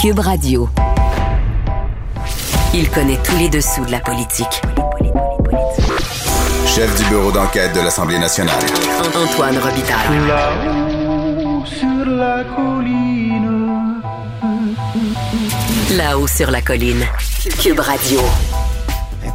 Cube Radio. Il connaît tous les dessous de la politique. Chef du bureau d'enquête de l'Assemblée nationale. Antoine Robitaille. Là-haut sur la colline. Là-haut sur la colline. Cube Radio.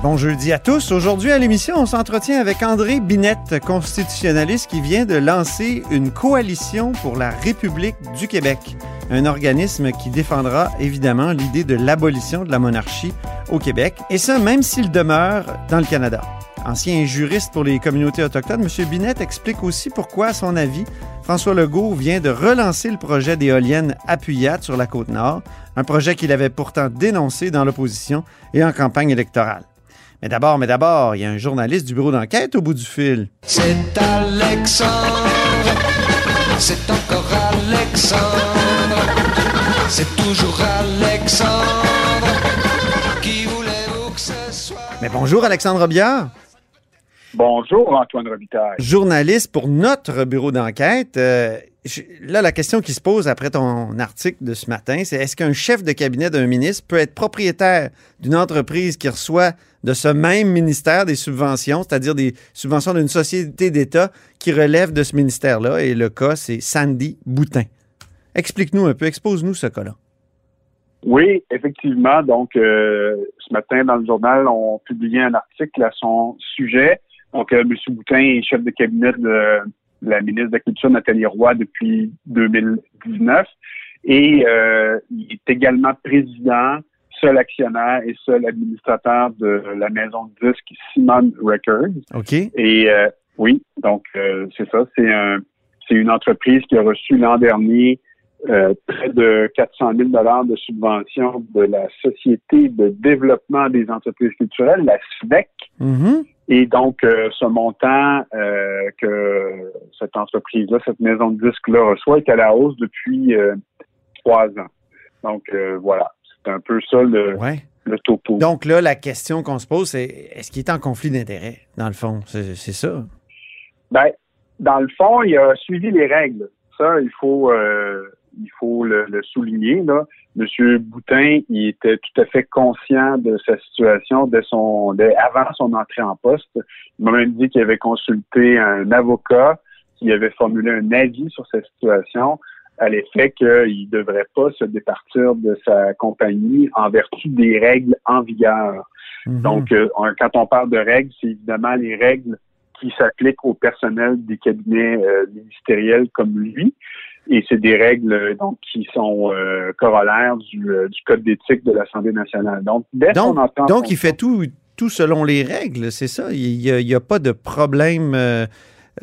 Bon jeudi à tous. Aujourd'hui à l'émission, on s'entretient avec André Binette, constitutionnaliste qui vient de lancer une coalition pour la République du Québec, un organisme qui défendra évidemment l'idée de l'abolition de la monarchie au Québec, et ça même s'il demeure dans le Canada. Ancien juriste pour les communautés autochtones, M. Binette explique aussi pourquoi, à son avis, François Legault vient de relancer le projet d'éoliennes à Puyat sur la côte nord, un projet qu'il avait pourtant dénoncé dans l'opposition et en campagne électorale. Mais d'abord, mais d'abord, il y a un journaliste du bureau d'enquête au bout du fil. C'est Alexandre, c'est encore Alexandre, c'est toujours Alexandre. Qui voulez-vous que ce soit? Mais bonjour Alexandre Robillard, Bonjour, Antoine Robitaille. journaliste pour notre bureau d'enquête. Euh, là, la question qui se pose après ton article de ce matin, c'est est-ce qu'un chef de cabinet d'un ministre peut être propriétaire d'une entreprise qui reçoit de ce même ministère des subventions, c'est-à-dire des subventions d'une société d'État qui relève de ce ministère-là? Et le cas, c'est Sandy Boutin. Explique-nous un peu, expose-nous ce cas-là. Oui, effectivement. Donc, euh, ce matin, dans le journal, on publiait un article à son sujet. Donc, euh, M. Boutin est chef de cabinet de la ministre de la Culture, Nathalie Roy, depuis 2019. Et euh, il est également président, seul actionnaire et seul administrateur de la maison de disques Simon Records. OK? Et euh, oui, donc euh, c'est ça. C'est un, c'est une entreprise qui a reçu l'an dernier euh, près de 400 000 dollars de subventions de la Société de développement des entreprises culturelles, la SVEC. Mhm. Et donc, euh, ce montant euh, que cette entreprise-là, cette maison de disques-là reçoit est à la hausse depuis euh, trois ans. Donc, euh, voilà. C'est un peu ça le, Ouais. le topo. Donc là, la question qu'on se pose, c'est est-ce qu'il est en conflit d'intérêts, dans le fond? C'est c'est ça. Ben, dans le fond, il a suivi les règles. Ça, il faut, euh, il faut le, le souligner. Là. Monsieur Boutin, il était tout à fait conscient de sa situation dès son, dès avant son entrée en poste. Il m'a même dit qu'il avait consulté un avocat qui avait formulé un avis sur sa situation à l'effet qu'il ne devrait pas se départir de sa compagnie en vertu des règles en vigueur. Mhm. Donc, euh, quand on parle de règles, c'est évidemment les règles qui s'appliquent au personnel des cabinets euh, ministériels comme lui. Et c'est des règles euh, donc qui sont euh, corollaires du, du code d'éthique de l'Assemblée nationale. Donc, dès Donc, qu'on entend donc il fait tout, tout selon les règles, c'est ça? Il n'y a, pas de problème.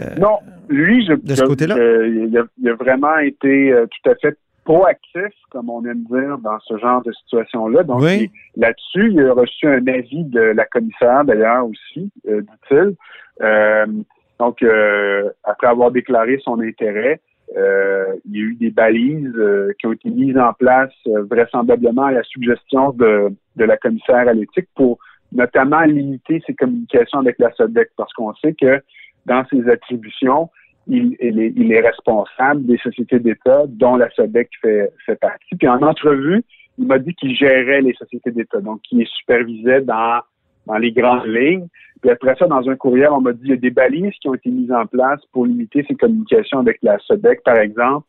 Euh, Non, lui, je, de ce je- côté-là? euh, il, a, il a vraiment été euh, tout à fait proactif, comme on aime dire, dans ce genre de situation-là. Donc, Oui. là-dessus, il a reçu un avis de la commissaire, d'ailleurs, aussi, euh, dit-il. Euh, donc, euh, après avoir déclaré son intérêt, il y a eu des balises qui ont été mises en place vraisemblablement à la suggestion de, de la commissaire à l'éthique pour notamment limiter ses communications avec la SODEC, parce qu'on sait que dans ses attributions, il, est, responsable des sociétés d'État dont la SODEC fait, partie. Puis en entrevue, il m'a dit qu'il gérait les sociétés d'État, donc qu'il les supervisait dans, dans les grandes lignes. Puis après ça, dans un courriel, on m'a dit qu'il y a des balises qui ont été mises en place pour limiter ses communications avec la SODEC, par exemple.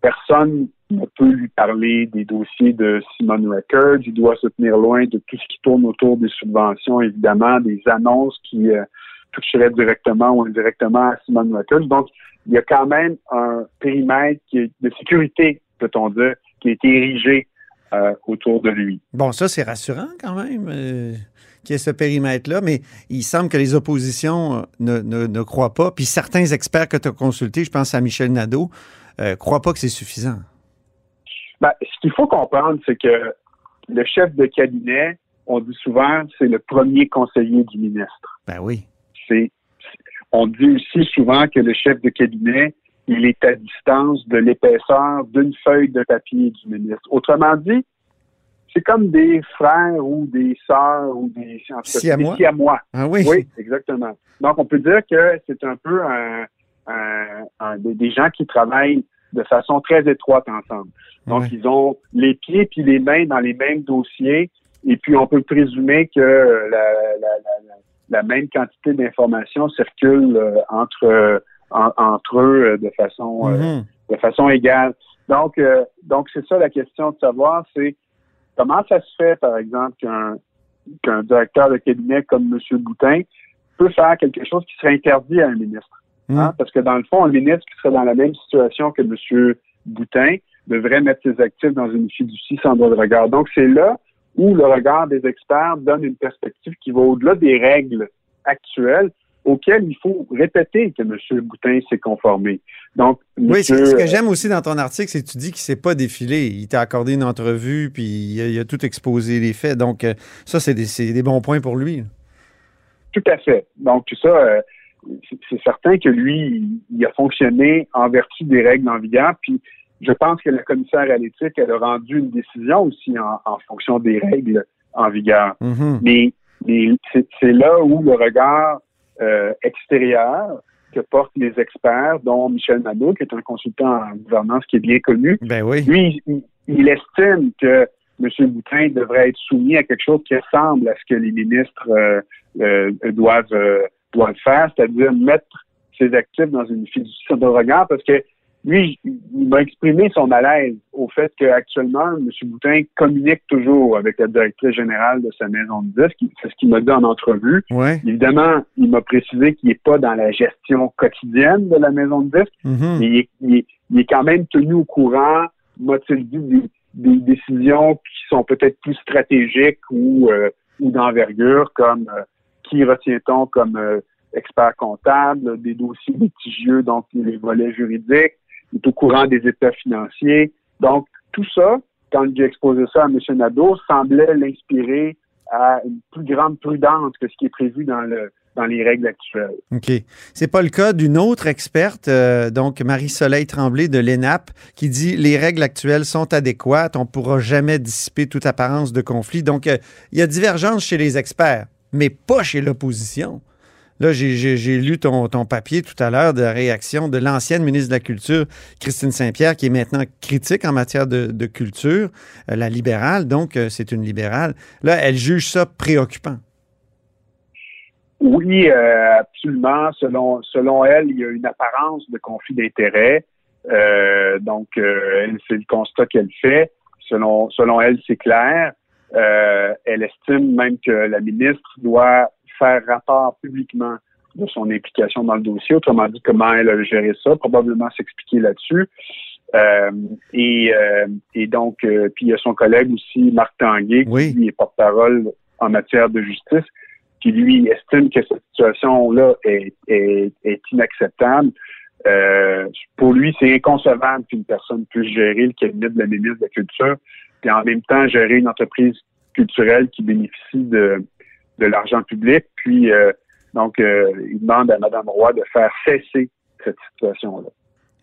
Personne ne peut lui parler des dossiers de Simon Records. Il doit se tenir loin de tout ce qui tourne autour des subventions, évidemment, des annonces qui euh, toucheraient directement ou indirectement à Simon Records. Donc, il y a quand même un périmètre qui est de sécurité, peut-on dire, qui a été érigé euh, autour de lui. Bon, ça, c'est rassurant quand même euh, qu'il y ait ce périmètre-là, mais il semble que les oppositions euh, ne, ne, ne croient pas. Puis certains experts que tu as consultés, je pense à Michel Nadeau, euh, croient pas que c'est suffisant. Ben, ce qu'il faut comprendre, c'est que le chef de cabinet, on dit souvent, c'est le premier conseiller du ministre. Ben oui. C'est, on dit aussi souvent que le chef de cabinet, il est à distance de l'épaisseur d'une feuille de papier du ministre. Autrement dit, c'est comme des frères ou des sœurs ou des, tout cas, Siamois. des siamois. Ah oui. Oui, exactement. Donc, on peut dire que c'est un peu un, un- un- des, des gens qui travaillent de façon très étroite ensemble. Donc, Ouais. ils ont les pieds puis les mains dans les mêmes dossiers, et puis on peut présumer que la, la- la- la même quantité d'informations circule euh, entre euh, en- entre eux euh, de façon euh, Mhm. de façon égale. Donc, euh, donc c'est ça la question de savoir, c'est comment ça se fait, par exemple, qu'un qu'un directeur de cabinet comme M. Boutin peut faire quelque chose qui serait interdit à un ministre. Mhm. Hein? Parce que dans le fond, un ministre qui serait dans la même situation que M. Boutin devrait mettre ses actifs dans une fiducie sans droit de regard. Donc, c'est là où le regard des experts donne une perspective qui va au-delà des règles actuelles auxquelles il faut répéter que M. Boutin s'est conformé. Donc, Oui, ce, que j'aime aussi dans ton article, c'est que tu dis qu'il s'est pas défilé. Il t'a accordé une entrevue, puis il a, il a tout exposé les faits. Donc, euh, ça, c'est des, bons points pour lui. Tout à fait. Donc, tout ça, euh, c'est- certain que lui, il- il a fonctionné en vertu des règles en vigueur. Puis, je pense que la commissaire à l'éthique, elle a rendu une décision aussi en, en fonction des règles en vigueur. Mhm. Mais, mais c'est là où le regard euh, extérieur que portent les experts, dont Michel Nadeau, qui est un consultant en gouvernance qui est bien connu, Ben oui. lui, il, il estime que M. Boutin devrait être soumis à quelque chose qui ressemble à ce que les ministres euh, euh, doivent, euh, doivent faire, c'est-à-dire mettre ses actifs dans une fiducie de regard, parce que lui, il m'a exprimé son malaise au fait qu'actuellement, M. Boutin communique toujours avec la directrice générale de sa maison de disques. C'est ce qu'il m'a dit en entrevue. Ouais. Évidemment, il m'a précisé qu'il n'est pas dans la gestion quotidienne de la maison de disques, Mhm. mais il est, il est- il est quand même tenu au courant, m'a-t-il dit, des, des décisions qui sont peut-être plus stratégiques ou, euh, ou d'envergure, comme euh, qui retient-on comme euh, expert comptable, des dossiers litigieux, donc les volets juridiques, est au courant des états financiers. Donc, tout ça, quand j'ai exposé ça à M. Nadeau, semblait l'inspirer à une plus grande prudence que ce qui est prévu dans les règles actuelles. OK. C'est pas le cas d'une autre experte, euh, donc Marie-Soleil Tremblay de l'ENAP, qui dit les règles actuelles sont adéquates, on ne pourra jamais dissiper toute apparence de conflit. Donc, euh, il y a divergence chez les experts, mais pas chez l'opposition. Là, j'ai- lu ton, papier tout à l'heure de réaction de l'ancienne ministre de la Culture, Christine Saint-Pierre, qui est maintenant critique en matière de, culture, euh, la libérale, donc euh, c'est une libérale. Là, elle juge ça préoccupant. Oui, euh, absolument. Selon, elle, il y a une apparence de conflit d'intérêts. Donc, c'est le constat qu'elle fait. Selon, elle, c'est clair. Elle estime même que la ministre doit faire rapport publiquement de son implication dans le dossier. Autrement dit, comment elle a géré ça, probablement s'expliquer là-dessus. Euh, et, euh, et donc, euh, puis il y a son collègue aussi, Marc Tanguay, qui Oui. est porte-parole en matière de justice, qui lui estime que cette situation-là est, est, est inacceptable. Pour lui, c'est inconcevable qu'une personne puisse gérer le cabinet de la ministre de la Culture, puis en même temps gérer une entreprise culturelle qui bénéficie de, de l'argent public. Puis, euh, donc, euh, il demande à Mme Roy de faire cesser cette situation-là.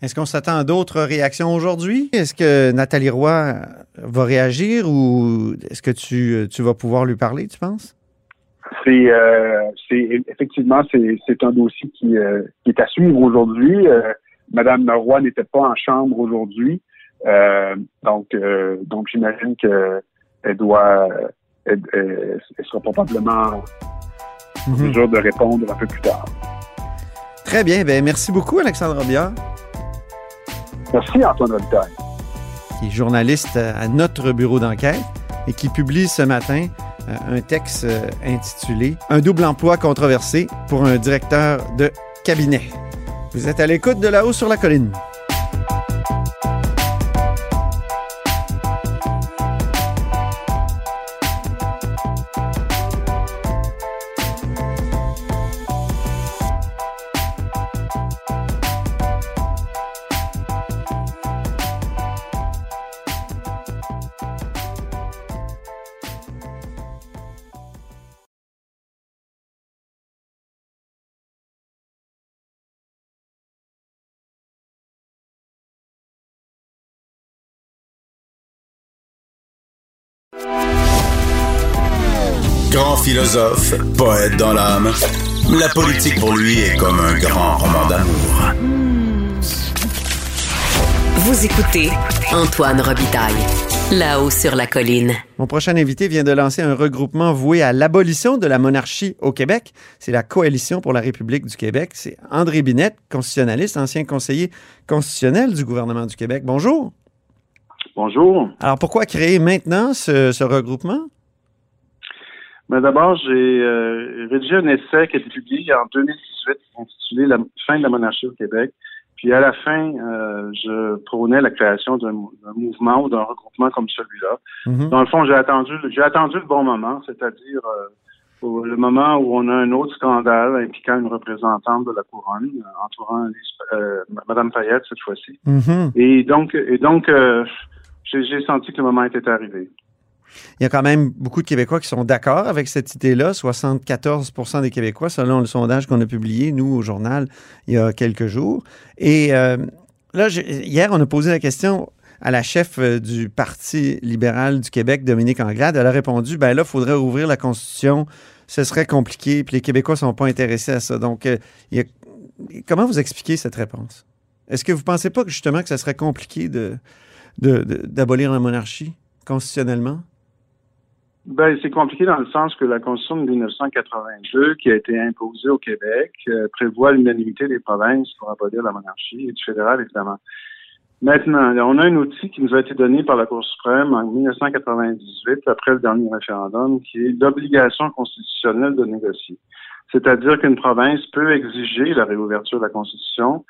Est-ce qu'on s'attend à d'autres réactions aujourd'hui? Est-ce que Nathalie Roy va réagir ou est-ce que tu, tu vas pouvoir lui parler, tu penses? C'est euh, c'est effectivement c'est c'est un dossier qui, euh, qui est à suivre aujourd'hui. Madame Roy n'était pas en chambre aujourd'hui, donc donc j'imagine que elle doit elle, elle- elle sera probablement en Mhm. mesure de répondre un peu plus tard. Très bien. Ben, merci beaucoup, Alexandre Biard, Merci Antoine Robitaille. qui est journaliste à notre bureau d'enquête et qui publie ce matin euh, un texte euh, intitulé Un double emploi controversé pour un directeur de cabinet. Vous êtes à l'écoute de là-haut sur la colline. Philosophe, poète dans l'âme, la politique pour lui est comme un grand roman d'amour. Vous écoutez Antoine Robitaille, là-haut sur la colline. Mon prochain invité vient de lancer un regroupement voué à l'abolition de la monarchie au Québec. C'est la Coalition pour la République du Québec. C'est André Binette, constitutionnaliste, ancien conseiller constitutionnel du gouvernement du Québec. Bonjour. Bonjour. Alors, pourquoi créer maintenant ce, ce regroupement? Mais d'abord, j'ai euh, rédigé un essai qui a été publié en 2018 intitulé La fin de la monarchie au Québec. Puis à la fin, euh, je prônais la création d'un mouvement ou d'un regroupement comme celui-là. Mhm. Dans le fond, j'ai attendu, j'ai attendu le bon moment, c'est-à-dire euh, le moment où on a un autre scandale impliquant une représentante de la couronne, euh, entourant euh, Madame Payette cette fois-ci. Mhm. Et donc, et donc, euh, j'ai senti que le moment était arrivé. Il y a quand même beaucoup de Québécois qui sont d'accord avec cette idée-là. 74% des Québécois, selon le sondage qu'on a publié, nous, au journal, il y a quelques jours. Et euh, là, hier, on a posé la question à la chef euh, du Parti libéral du Québec, Dominique Anglade. Elle a répondu, ben là, il faudrait ouvrir la Constitution. Ce serait compliqué, puis les Québécois ne sont pas intéressés à ça. Donc, euh, comment vous expliquez cette réponse? Est-ce que vous ne pensez pas que justement que ça serait compliqué de, de- d'abolir la monarchie constitutionnellement? Ben, c'est compliqué dans le sens que la Constitution de 1982, qui a été imposée au Québec, euh, prévoit l'unanimité des provinces pour abolir la monarchie et du fédéral, évidemment. Maintenant, on a un outil qui nous a été donné par la Cour suprême en 1998, après le dernier référendum, qui est l'obligation constitutionnelle de négocier. C'est-à-dire qu'une province peut exiger la réouverture de la Constitution,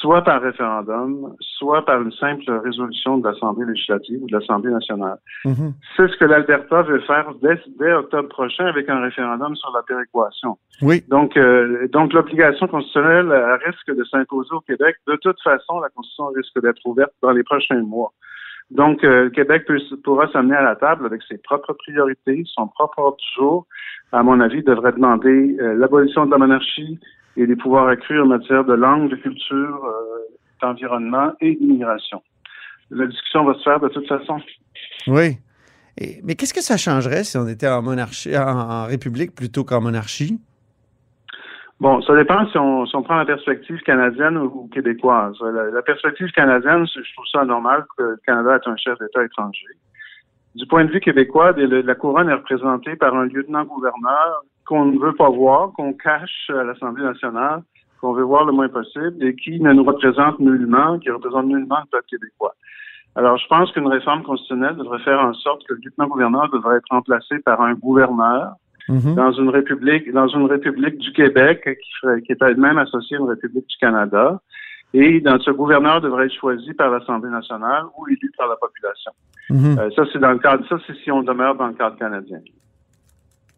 soit par référendum, soit par une simple résolution de l'Assemblée législative ou de l'Assemblée nationale. Mhm. C'est ce que l'Alberta veut faire dès, dès octobre prochain avec un référendum sur la péréquation. Oui. Donc, euh, donc l'obligation constitutionnelle euh, risque de s'imposer au Québec. De toute façon, la Constitution risque d'être ouverte dans les prochains mois. Donc, euh, le Québec peut- pourra s'amener à la table avec ses propres priorités, son propre ordre du jour. À mon avis, devrait demander euh, l'abolition de la monarchie et des pouvoirs accrus en matière de langue, de culture, euh, d'environnement et d'immigration. La discussion va se faire de toute façon. Oui. Et- mais qu'est-ce que ça changerait si on était en monarchie, en, en république plutôt qu'en monarchie? Bon, ça dépend si on, si on prend la perspective canadienne ou, québécoise. La, la perspective canadienne, je trouve ça normal que le Canada est un chef d'État étranger. Du point de vue québécois, la couronne est représentée par un lieutenant-gouverneur qu'on ne veut pas voir, qu'on cache à l'Assemblée nationale, qu'on veut voir le moins possible et qui ne nous représente nullement, qui représente nullement le peuple québécois. Alors, je pense qu'une réforme constitutionnelle devrait faire en sorte que le lieutenant-gouverneur devrait être remplacé par un gouverneur Mhm. dans une république, dans une république du Québec qui, ferait, qui est elle-même associée à une république du Canada. Et dans ce gouverneur devrait être choisi par l'Assemblée nationale ou élu par la population. Mhm. Euh, ça, c'est dans le cadre, ça, c'est si on demeure dans le cadre canadien.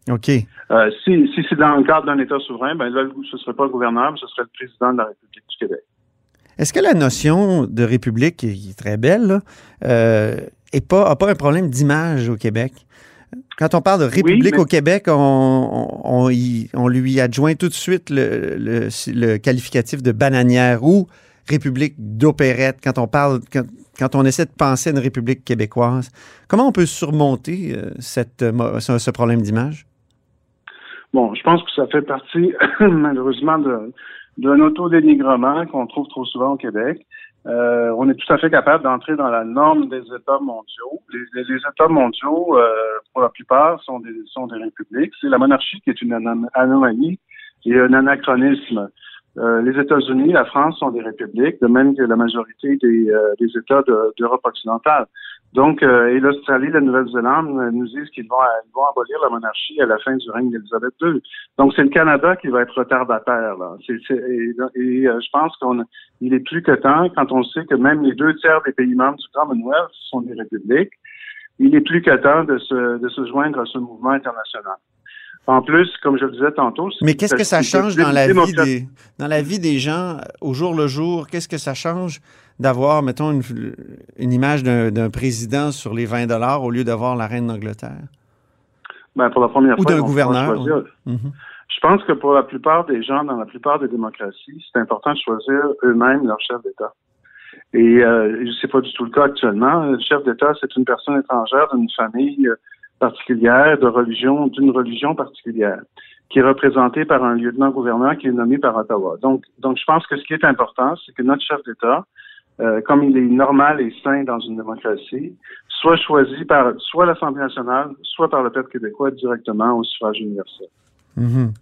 OK. Euh, si si c'est dans le cadre d'un État souverain, ben là, ce serait pas le gouverneur, mais ce serait le président de la République du Québec. Est-ce que la notion de république, qui est très belle, là, euh, est pas, a pas un problème d'image au Québec? Quand on parle de république mais- au Québec, on, on, on y- on lui adjoint tout de suite le, le, le qualificatif de bananière ou république d'opérette quand on parle, quand, quand on essaie de penser à une république québécoise. Comment on peut surmonter euh, cette, euh, ce problème d'image? Bon, je pense que ça fait partie, malheureusement, d'un autodénigrement qu'on trouve trop souvent au Québec. Euh, on est tout à fait capable d'entrer dans la norme des États mondiaux. Les, les- États mondiaux, euh, pour la plupart, sont des, sont des républiques. C'est la monarchie qui est une anom- anomalie et un anachronisme. Euh, les États-Unis, la France sont des républiques, de même que la majorité des, euh, des États de- d'Europe occidentale. Donc, euh, et l'Australie, la Nouvelle-Zélande euh, nous disent qu'ils vont, vont abolir la monarchie à la fin du règne d'Élisabeth II. Donc, c'est le Canada qui va être retardataire. Là. C'est, c'est- et et, euh, je pense qu'on il est plus que temps, quand on sait que même les deux tiers des pays membres du Commonwealth sont des républiques, il est plus que temps de se, de se joindre à ce mouvement international. En plus, comme je le disais tantôt... c'est- Mais qu'est-ce que ça change dans la vie des, dans la vie des gens euh, au jour le jour? Qu'est-ce que ça change d'avoir, mettons, une, une image d'un d'un président sur les 20 dollars au lieu d'avoir la reine d'Angleterre? Ben, pour la première Ou fois, d'un gouverneur, choisir. Mhm. Je pense que pour la plupart des gens, dans la plupart des démocraties, c'est important de choisir eux-mêmes leur chef d'État. Et euh, c'est pas du tout le cas actuellement. Le chef d'État, c'est une personne étrangère d'une famille euh, particulière, de religion, d'une religion particulière, qui est représentée par un lieutenant-gouverneur qui est nommé par Ottawa. Donc, donc, je pense que ce qui est important, c'est que notre chef d'État euh, comme il est normal et sain dans une démocratie, soit choisi par soit l'Assemblée nationale, soit par le peuple québécois directement au suffrage universel. Mhm.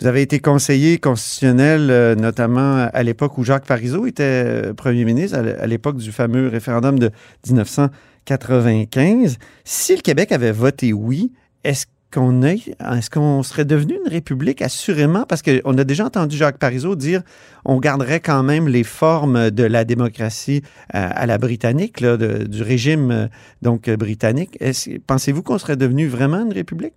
Vous avez été conseiller constitutionnel, euh, notamment à l'époque où Jacques Parizeau était euh, premier ministre, à l'époque du fameux référendum de 1995. Si le Québec avait voté oui, est-ce qu'on qu'on serait devenu une république assurément? Parce qu'on a déjà entendu Jacques Parizeau dire on garderait quand même les formes de la démocratie euh, à, la britannique du régime donc britannique. Pensez-vous qu'on serait devenu vraiment une république?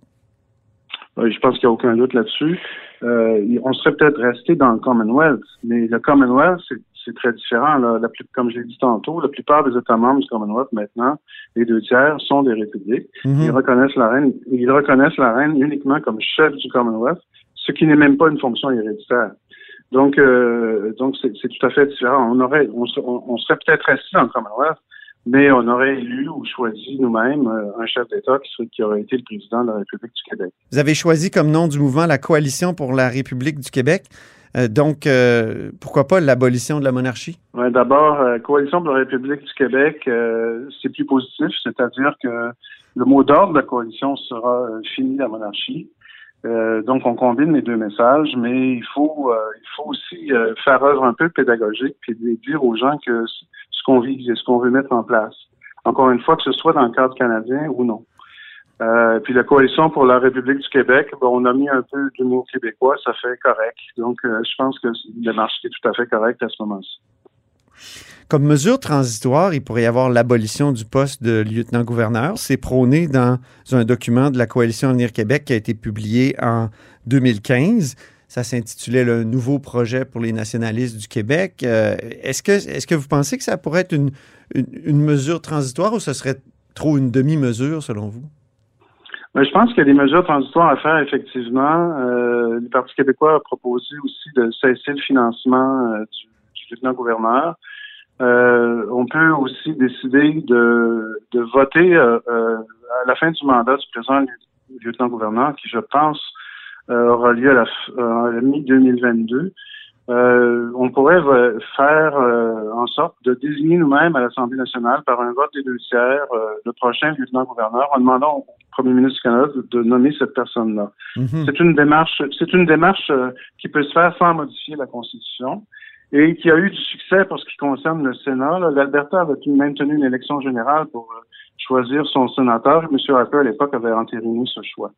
Je pense qu'il n'y a aucun doute là-dessus. Euh, on serait peut-être resté dans le Commonwealth, mais le Commonwealth, c'est très différent. Là. La plus, comme j'ai dit tantôt, la plupart des États membres du Commonwealth maintenant, les deux tiers sont des républiques. Mhm. Ils reconnaissent la reine, ils reconnaissent la reine uniquement comme chef du Commonwealth, ce qui n'est même pas une fonction héréditaire. Donc, euh, donc c'est tout à fait différent. On aurait, on, on serait peut-être resté dans le Commonwealth, mais on aurait élu ou choisi nous-mêmes euh, un chef d'État qui, qui, aurait été le président de la République du Québec. Vous avez choisi comme nom du mouvement la Coalition pour la République du Québec. Euh, donc, euh, pourquoi pas l'abolition de la monarchie? Ouais, D'abord, Coalition pour la République du Québec, c'est plus positif, c'est-à-dire que le mot d'ordre de la coalition sera fini la monarchie. donc, on combine les deux messages, mais il faut, il faut aussi faire œuvre un peu pédagogique et dire aux gens que ce qu'on vit, ce qu'on veut mettre en place. Encore une fois, que ce soit dans le cadre canadien ou non. Euh, puis la coalition pour la République du Québec, on a mis un peu d'humour québécois, ça fait correct. Donc, euh, je pense que le démarche est tout à fait correcte à ce moment-ci. Comme mesure transitoire, il pourrait y avoir l'abolition du poste de lieutenant-gouverneur. C'est prôné dans un document de la Coalition Avenir Québec qui a été publié en 2015. Ça s'intitulait le nouveau projet pour les nationalistes du Québec. Euh, est-ce que, est que vous pensez que ça pourrait être une, mesure transitoire ou ce serait trop une demi-mesure selon vous? je pense qu'il y a des mesures transitoires à faire, effectivement. Euh, le Parti québécois a proposé aussi de cesser le financement euh, du, lieutenant-gouverneur. on peut aussi décider de, de voter à la fin du mandat du présent lieutenant-gouverneur, qui, je pense, aura lieu à la, euh, mi-2022. Euh, on pourrait faire en sorte de désigner nous-mêmes à l'Assemblée nationale par un vote des deux tiers le prochain lieutenant-gouverneur en demandant au premier ministre du Canada de, nommer cette personne-là. Mhm. C'est une démarche, c'est une démarche qui peut se faire sans modifier la Constitution et qui a eu du succès pour ce qui concerne le Sénat. L'Alberta avait même tenu une élection générale pour choisir son sénateur. M. Harper, à l'époque, avait entériné ce choix.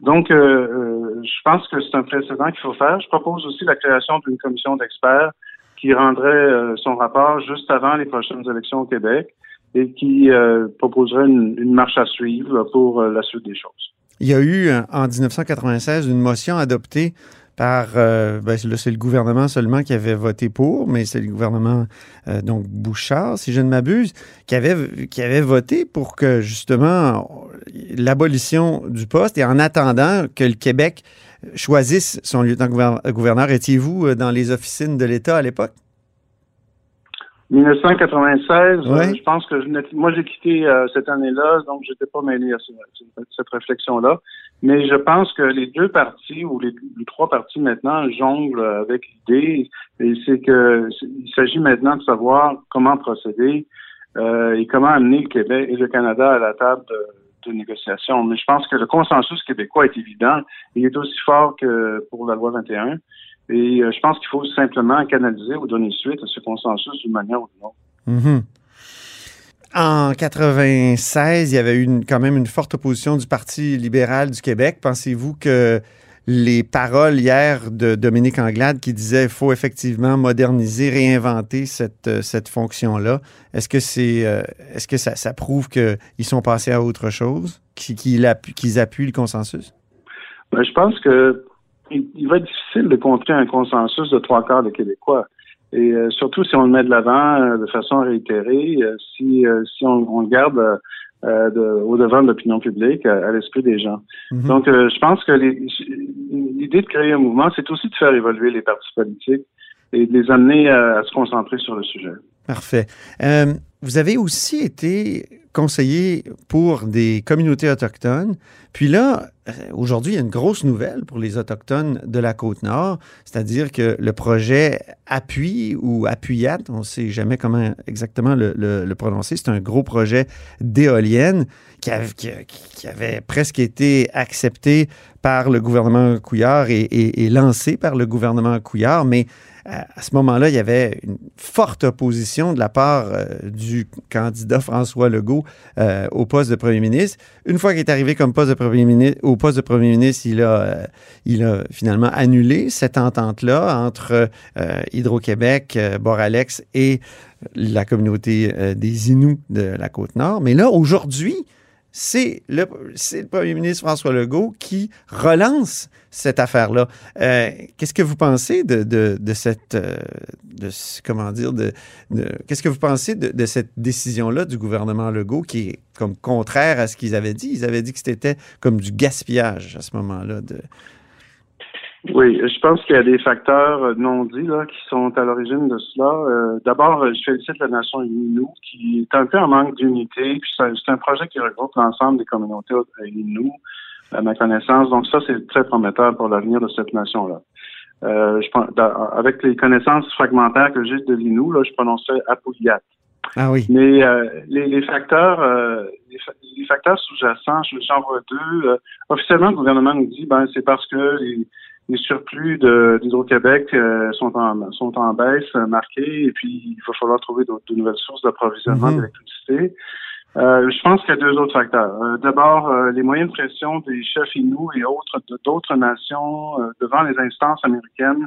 Donc, euh, euh, je pense que c'est un précédent qu'il faut faire. Je propose aussi la création d'une commission d'experts qui rendrait euh, son rapport juste avant les prochaines élections au Québec et qui proposerait une, marche à suivre pour la suite des choses. Il y a eu en 1996 une motion adoptée par, euh, ben, c'est le gouvernement seulement qui avait voté pour, mais c'est le gouvernement, euh, donc Bouchard, si je ne m'abuse, qui avait, qui avait voté pour que justement l'abolition du poste et en attendant que le Québec choisisse son lieutenant-gouverneur. Étiez-vous euh, dans les officines de l'État à l'époque? 1996, je pense que je moi j'ai quitté cette année-là, donc j'étais pas mêlé à cette réflexion-là. Mais je pense que les deux partis ou les, trois partis maintenant jonglent avec l'idée, et c'est que il s'agit maintenant de savoir comment procéder euh, et comment amener le Québec et le Canada à la table de, négociation. Mais je pense que le consensus québécois est évident. Il est aussi fort que pour la loi 21. Et euh, je pense qu'il faut simplement canaliser ou donner suite à ce consensus d'une manière ou d'une autre. Mm-hmm. En 96, il y avait eu quand même une forte opposition du Parti libéral du Québec. Pensez-vous que les paroles hier de Dominique Anglade qui disait qu'il faut effectivement moderniser, réinventer cette, euh, cette fonction-là, est-ce que, c'est, euh, est-ce que ça, prouve qu'ils sont passés à autre chose, qu'ils, appuient, le consensus? Ben, je pense que il va être difficile de contrer un consensus de trois quarts des Québécois. Et euh, surtout si on le met de l'avant euh, de façon réitérée, euh, si, si on, le garde de, au devant de l'opinion publique, à, l'esprit des gens. Mhm. Donc, je pense que l'idée de créer un mouvement, c'est aussi de faire évoluer les partis politiques et de les amener à, se concentrer sur le sujet. Parfait. vous avez aussi été conseiller pour des communautés autochtones. Puis là, euh, aujourd'hui, il y a une grosse nouvelle pour les Autochtones de la Côte-Nord, c'est-à-dire que le projet Appuie ou Appuyat, on ne sait jamais comment exactement le, prononcer, c'est un gros projet d'éolienne qui, avait presque été accepté par le gouvernement Couillard et, et- et lancé par le gouvernement Couillard, mais à à ce moment-là, il y avait une forte opposition de la part euh, du candidat François Legault euh, au poste de premier ministre. Une fois qu'il est arrivé comme poste de premier ministre, au poste de premier ministre, il a, euh, il a finalement annulé cette entente-là entre euh, Hydro-Québec, euh, Boralex et la communauté euh, des Inuits de la Côte-Nord. Mais là, aujourd'hui, c'est le, premier ministre François Legault qui relance cette affaire-là. Euh, qu'est-ce que vous pensez de, cette, euh, comment dire, de, qu'est-ce que vous pensez de, cette décision-là du gouvernement Legault qui est comme contraire à ce qu'ils avaient dit? Ils avaient dit que c'était comme du gaspillage à ce moment-là. Oui, je pense qu'il y a des facteurs euh, non dits là, qui sont à l'origine de cela. Euh, D'abord, euh, je félicite la nation Innu qui est un peu en manque d'unité. Puis c'est un projet qui regroupe l'ensemble des communautés Innu, à ma connaissance. Donc ça, c'est très prometteur pour l'avenir de cette nation-là. Euh, je avec les connaissances fragmentaires que j'ai de l'Innu, là, je prononcerais Apuyat. Ah oui. Mais euh, les, les facteurs, euh, les, fa- les facteurs sous-jacents, je- j'en vois deux. Euh, officiellement, le gouvernement nous dit, ben c'est parce que les, les surplus de- d'Hydro-Québec euh, sont en sont en baisse euh, marquée, et puis il va falloir trouver d'autres- de nouvelles sources d'approvisionnement Mhm. d'électricité. Euh, je pense qu'il y a deux autres facteurs. Euh, D'abord, euh, les moyens de pression des chefs Inuits et autres de- d'autres nations euh, devant les instances américaines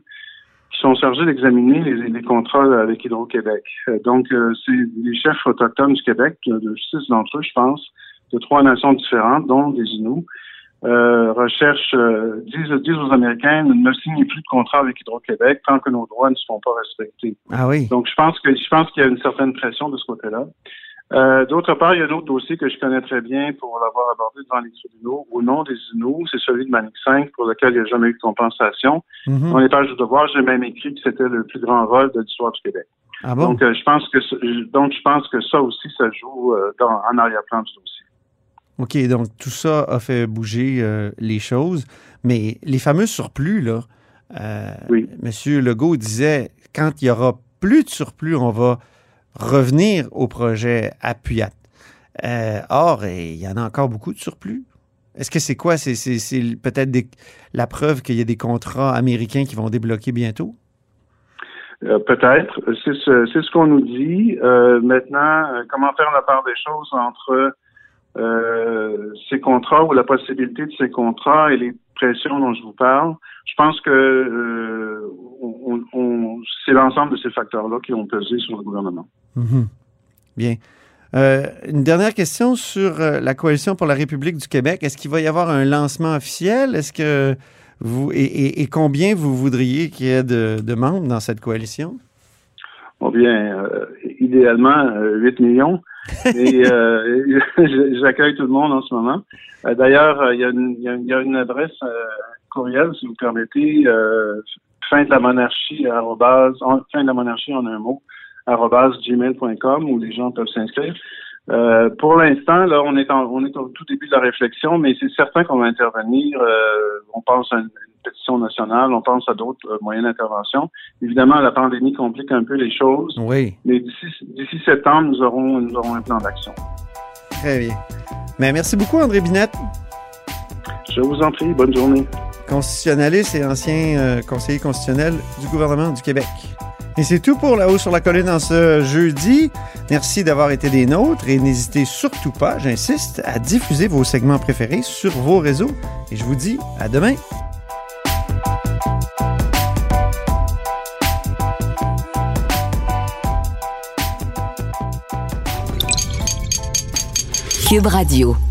qui sont chargés d'examiner les, les contrats avec Hydro-Québec. Donc, euh, c'est les chefs autochtones du Québec, de six d'entre eux, je pense, de trois nations différentes, dont des Inuits, euh, recherchent, euh, disent, disent aux Américains, ne signez plus de contrat avec Hydro-Québec tant que nos droits ne seront pas respectés. Ah oui. Donc, je pense que je pense qu'il y a une certaine pression de ce côté-là. Euh, D'autre part, il y a un autre dossier que je connais très bien pour l'avoir abordé devant les tribunaux au nom des Inuits, c'est celui de Manic 5 pour lequel il n'y a jamais eu de compensation. Mhm. Dans les pages de devoir, j'ai même écrit que c'était le plus grand vol de l'histoire du Québec. Ah bon? Donc, euh, je pense que donc je pense que ça aussi, ça joue euh, dans, en arrière-plan du dossier. OK, donc tout ça a fait bouger euh, les choses. Mais les fameux surplus, là, euh, Oui. M. Legault disait quand il y aura plus de surplus, on va revenir au projet Appuyat. Euh, or, eh, il y en a encore beaucoup de surplus. Est-ce que c'est quoi? C'est, peut-être la preuve qu'il y a des contrats américains qui vont débloquer bientôt? Euh, Peut-être. C'est ce, qu'on nous dit. Euh, maintenant, comment faire la part des choses entre euh, ces contrats ou la possibilité de ces contrats et les pressions dont je vous parle? Je pense que euh, on, on- c'est l'ensemble de ces facteurs-là qui ont pesé sur le gouvernement. Mhm. Bien. Euh, une dernière question sur la coalition pour la République du Québec. Est-ce qu'il va y avoir un lancement officiel? Est-ce que vous et, et- et combien vous voudriez qu'il y ait de, de membres dans cette coalition? Bon, bien, euh, idéalement, euh, 8 millions. Et euh, j'accueille tout le monde en ce moment. Euh, D'ailleurs, euh, il y, a une- adresse euh, courriel, si vous permettez, euh, fin de la monarchie, fin de la monarchie en un mot, arrobase gmail.com, où les gens peuvent s'inscrire. Euh, pour l'instant, là, on est, en- on est au tout début de la réflexion, mais c'est certain qu'on va intervenir. Euh, on pense à une, nationale, on pense à d'autres euh, moyens d'intervention. Évidemment, la pandémie complique un peu les choses. Oui, Mais d'ici d'ici septembre, nous aurons, nous aurons un plan d'action. très bien. Mais merci beaucoup, André Binette, Je vous en prie, bonne journée. constitutionnaliste et ancien euh, conseiller constitutionnel du gouvernement du Québec. Et c'est tout pour La Haut sur la Colline en ce jeudi. Merci d'avoir été des nôtres et n'hésitez surtout pas, j'insiste, à diffuser vos segments préférés sur vos réseaux. Et je vous dis à demain. Cube Radio.